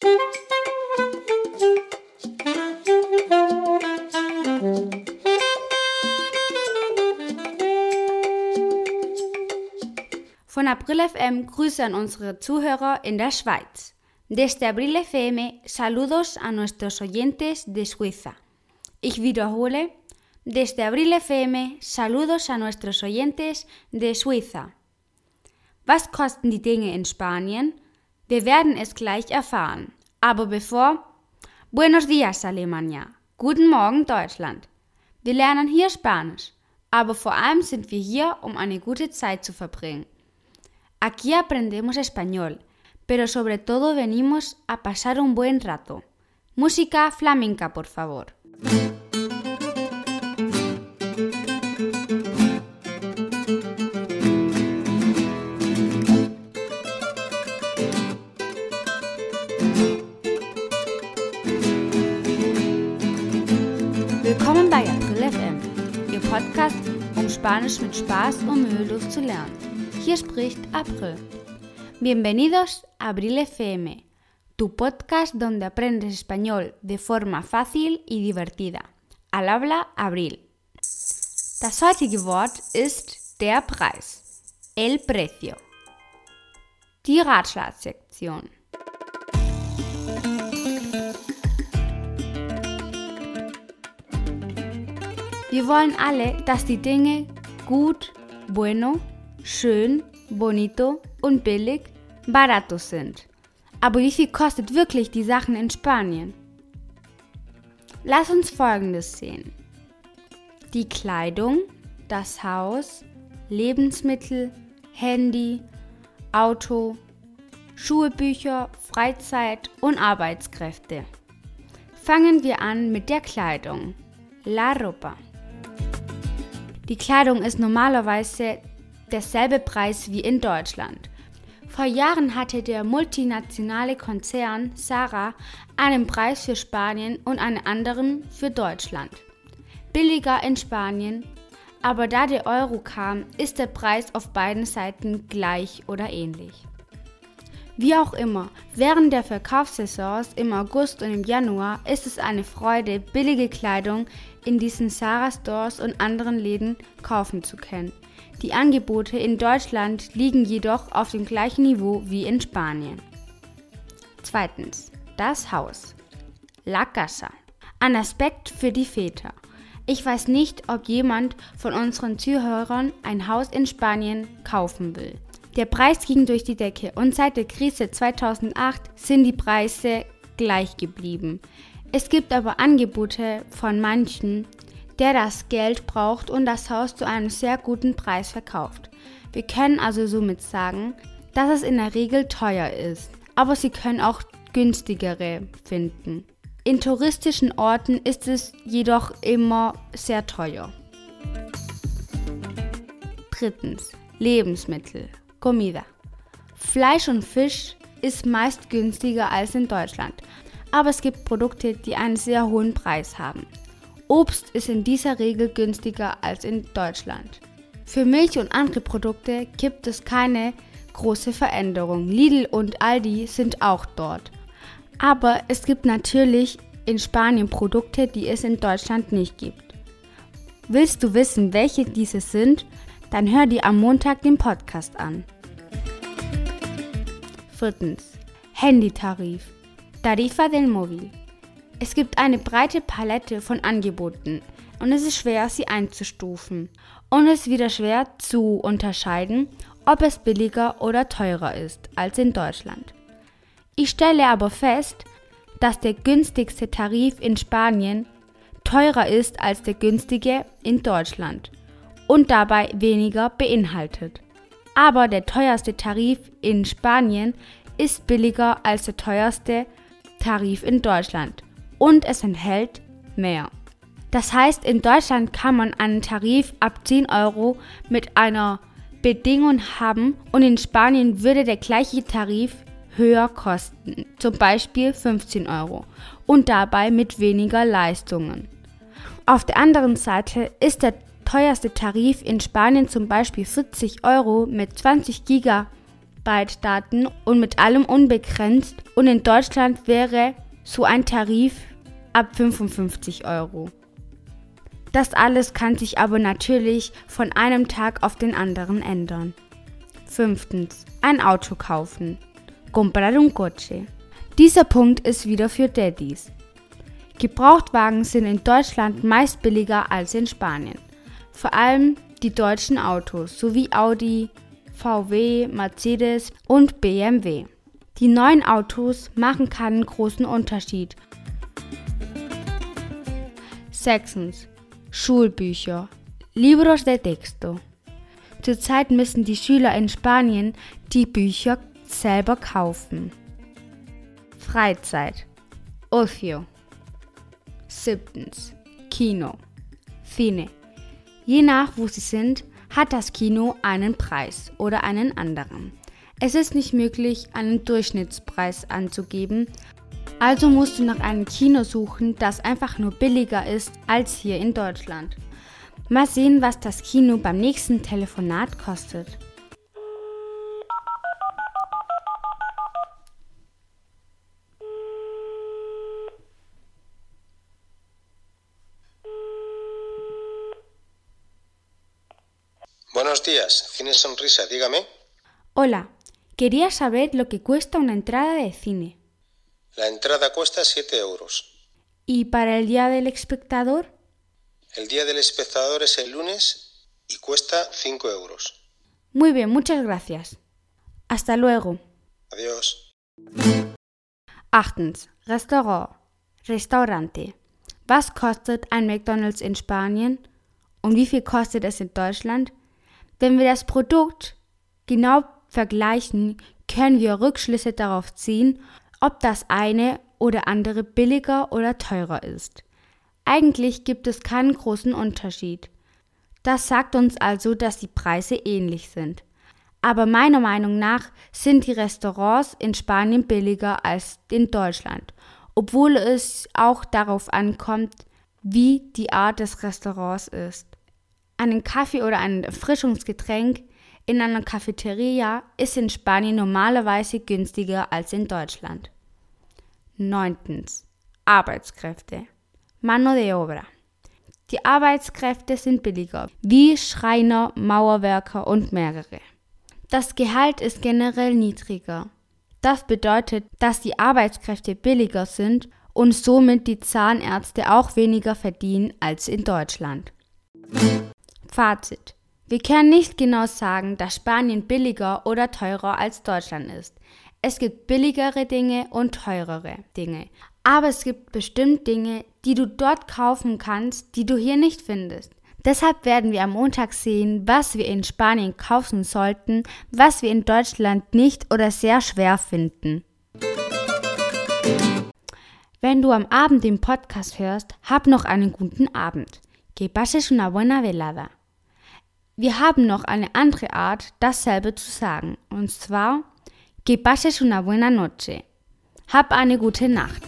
Von April FM Grüße an unsere Zuhörer in der Schweiz. Desde Abril FM saludos a nuestros oyentes de Suiza. Ich wiederhole, desde Abril FM saludos a nuestros oyentes de Suiza. Was kosten die Dinge in Spanien? Wir werden es gleich erfahren. Aber bevor, Buenos días Alemania. Guten Morgen Deutschland. Wir lernen hier Spanisch, aber vor allem sind wir hier, um eine gute Zeit zu verbringen. Aquí aprendemos español pero sobre todo venimos a pasar un buen rato. Música flamenca, por favor. Willkommen bei April FM, Ihr Podcast, um Spanisch mit Spaß und mühelos zu lernen. Hier spricht April. Bienvenidos a Abril FM, tu podcast donde aprendes español de forma fácil y divertida. Al habla Abril. Das heutige Wort ist der Preis, el precio. Die Ratschlagsektion. Wir wollen alle, dass die Dinge gut, bueno, schön, bonito und billig baratos sind. Aber wie viel kostet wirklich die Sachen in Spanien? Lass uns Folgendes sehen. Die Kleidung, das Haus, Lebensmittel, Handy, Auto, Schuhe, Bücher, Freizeit und Arbeitskräfte. Fangen wir an mit der Kleidung. La ropa. Die Kleidung ist normalerweise derselbe Preis wie in Deutschland. Vor Jahren hatte der multinationale Konzern Sarah einen Preis für Spanien und einen anderen für Deutschland. Billiger in Spanien, aber da der Euro kam, ist der Preis auf beiden Seiten gleich oder ähnlich. Wie auch immer, während der Verkaufssaisons im August und im Januar ist es eine Freude, billige Kleidung in diesen Sarah Stores und anderen Läden kaufen zu können. Die Angebote in Deutschland liegen jedoch auf dem gleichen Niveau wie in Spanien. Zweitens, das Haus. La Casa. Ein Aspekt für die Väter. Ich weiß nicht, ob jemand von unseren Zuhörern ein Haus in Spanien kaufen will. Der Preis ging durch die Decke und seit der Krise 2008 sind die Preise gleich geblieben. Es gibt aber Angebote von manchen, der das Geld braucht und das Haus zu einem sehr guten Preis verkauft. Wir können also somit sagen, dass es in der Regel teuer ist, aber Sie können auch günstigere finden. In touristischen Orten ist es jedoch immer sehr teuer. Drittens. Lebensmittel. Comida. Fleisch und Fisch ist meist günstiger als in Deutschland, aber es gibt Produkte, die einen sehr hohen Preis haben. Obst ist in dieser Regel günstiger als in Deutschland. Für Milch und andere Produkte gibt es keine große Veränderung. Lidl und Aldi sind auch dort. Aber es gibt natürlich in Spanien Produkte, die es in Deutschland nicht gibt. Willst du wissen, welche diese sind? Dann hör dir am Montag den Podcast an. Viertens. Handytarif. Tarifa del Móvil. Es gibt eine breite Palette von Angeboten und es ist schwer, sie einzustufen. Und es ist wieder schwer zu unterscheiden, ob es billiger oder teurer ist als in Deutschland. Ich stelle aber fest, dass der günstigste Tarif in Spanien teurer ist als der günstige in Deutschland und dabei weniger beinhaltet. Aber der teuerste Tarif in Spanien ist billiger als der teuerste Tarif in Deutschland und es enthält mehr. Das heißt, in Deutschland kann man einen Tarif ab 10 Euro mit einer Bedingung haben und in Spanien würde der gleiche Tarif höher kosten, zum Beispiel 15 Euro und dabei mit weniger Leistungen. Auf der anderen Seite ist der teuerste Tarif in Spanien zum Beispiel 40 Euro mit 20 GB Byte-Daten und mit allem unbegrenzt und in Deutschland wäre so ein Tarif ab 55 Euro. Das alles kann sich aber natürlich von einem Tag auf den anderen ändern. Fünftens. Ein Auto kaufen. Comprar un coche. Dieser Punkt ist wieder für Daddys. Gebrauchtwagen sind in Deutschland meist billiger als in Spanien. Vor allem die deutschen Autos sowie Audi, VW, Mercedes und BMW. Die neuen Autos machen keinen großen Unterschied. Sechstens. Schulbücher. Libros de texto. Zurzeit müssen die Schüler in Spanien die Bücher selber kaufen. Freizeit. Ocio. Siebtens. Kino. Cine. Je nach, wo Sie sind, hat das Kino einen Preis oder einen anderen. Es ist nicht möglich, einen Durchschnittspreis anzugeben, also musst du nach einem Kino suchen, das einfach nur billiger ist als hier in Deutschland. Mal sehen, was das Kino beim nächsten Telefonat kostet. Buenos días, Cine Sonrisa, dígame. Hola, quería saber lo que cuesta una entrada de cine. La entrada cuesta 7 euros. ¿Y para el día del espectador? El día del espectador es el lunes y cuesta 5 euros. Muy bien, muchas gracias. Hasta luego. Adiós. Achtens. Restaurant. Restaurante. Was kostet ein McDonald's in Spanien? Und wie viel kostet es in Deutschland? Wenn wir das Produkt genau vergleichen, können wir Rückschlüsse darauf ziehen, ob das eine oder andere billiger oder teurer ist. Eigentlich gibt es keinen großen Unterschied. Das sagt uns also, dass die Preise ähnlich sind. Aber meiner Meinung nach sind die Restaurants in Spanien billiger als in Deutschland, obwohl es auch darauf ankommt, wie die Art des Restaurants ist. Einen Kaffee oder ein Erfrischungsgetränk in einer Cafeteria ist in Spanien normalerweise günstiger als in Deutschland. 9. Arbeitskräfte. Mano de obra. Die Arbeitskräfte sind billiger, wie Schreiner, Mauerwerker und mehrere. Das Gehalt ist generell niedriger. Das bedeutet, dass die Arbeitskräfte billiger sind und somit die Zahnärzte auch weniger verdienen als in Deutschland. Fazit. Wir können nicht genau sagen, dass Spanien billiger oder teurer als Deutschland ist. Es gibt billigere Dinge und teurere Dinge. Aber es gibt bestimmt Dinge, die du dort kaufen kannst, die du hier nicht findest. Deshalb werden wir am Montag sehen, was wir in Spanien kaufen sollten, was wir in Deutschland nicht oder sehr schwer finden. Wenn du am Abend den Podcast hörst, hab noch einen guten Abend. Que pases una buena velada. Wir haben noch eine andere Art, dasselbe zu sagen, und zwar Que pases una buena noche. Hab eine gute Nacht.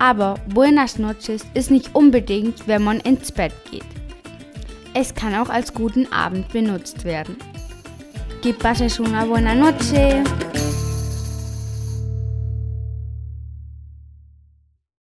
Aber buenas noches ist nicht unbedingt, wenn man ins Bett geht. Es kann auch als guten Abend benutzt werden. Que pases una buena noche.